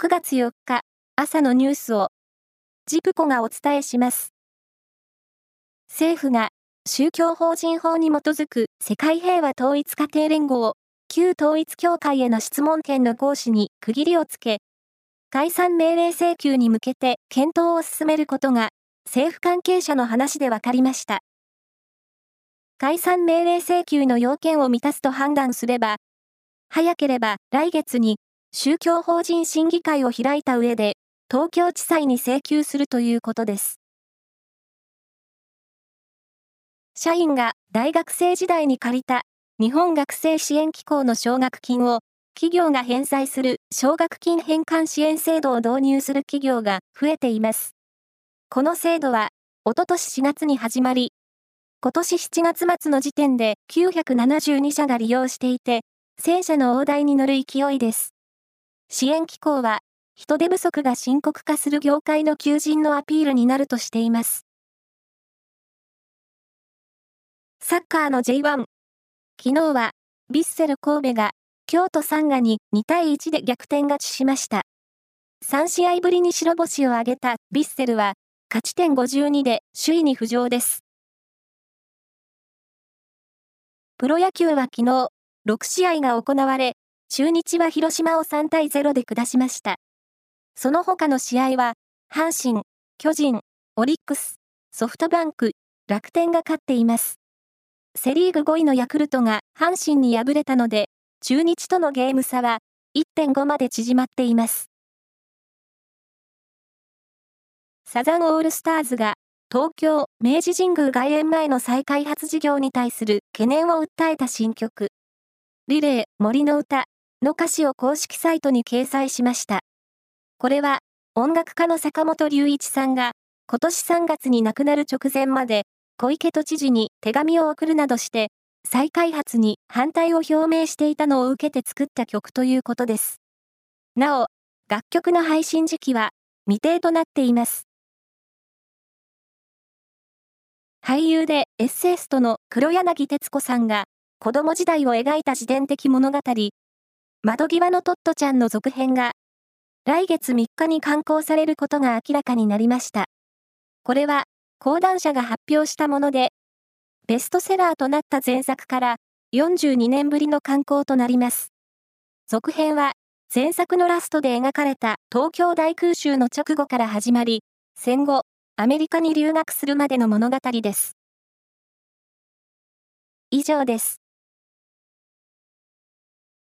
9月4日朝のニュースをジプコがお伝えします。政府が宗教法人法に基づく世界平和統一家庭連合旧統一協会への質問権の行使に区切りをつけ、解散命令請求に向けて検討を進めることが政府関係者の話で分かりました。解散命令請求の要件を満たすと判断すれば、早ければ来月に宗教法人審議会を開いた上で、東京地裁に請求するということです。社員が大学生時代に借りた日本学生支援機構の奨学金を企業が返済する奨学金返還支援制度を導入する企業が増えています。この制度は、おととし4月に始まり、今年7月末の時点で972社が利用していて、戦車の大台に乗る勢いです。支援機構は、人手不足が深刻化する業界の求人のアピールになるとしています。サッカーの J1。昨日は、ヴィッセル神戸が、京都サンガに2対1で逆転勝ちしました。3試合ぶりに白星を挙げたヴィッセルは、勝ち点52で首位に浮上です。プロ野球は昨日、6試合が行われ、中日は広島を3対0で下しました。その他の試合は、阪神、巨人、オリックス、ソフトバンク、楽天が勝っています。セリーグ5位のヤクルトが阪神に敗れたので、中日とのゲーム差は1.5まで縮まっています。サザンオールスターズが東京明治神宮外苑前の再開発事業に対する懸念を訴えた新曲、リレー森の歌の歌詞を公式サイトに掲載しました。これは、音楽家の坂本龍一さんが、今年3月に亡くなる直前まで、小池都知事に手紙を送るなどして、再開発に反対を表明していたのを受けて作った曲ということです。なお、楽曲の配信時期は未定となっています。俳優でエッセイストの黒柳徹子さんが子供時代を描いた自伝的物語、窓際のトットちゃんの続編が、来月3日に刊行されることが明らかになりました。これは、講談社が発表したもので、ベストセラーとなった前作から42年ぶりの刊行となります。続編は、前作のラストで描かれた東京大空襲の直後から始まり、戦後、アメリカに留学するまでの物語です。以上です。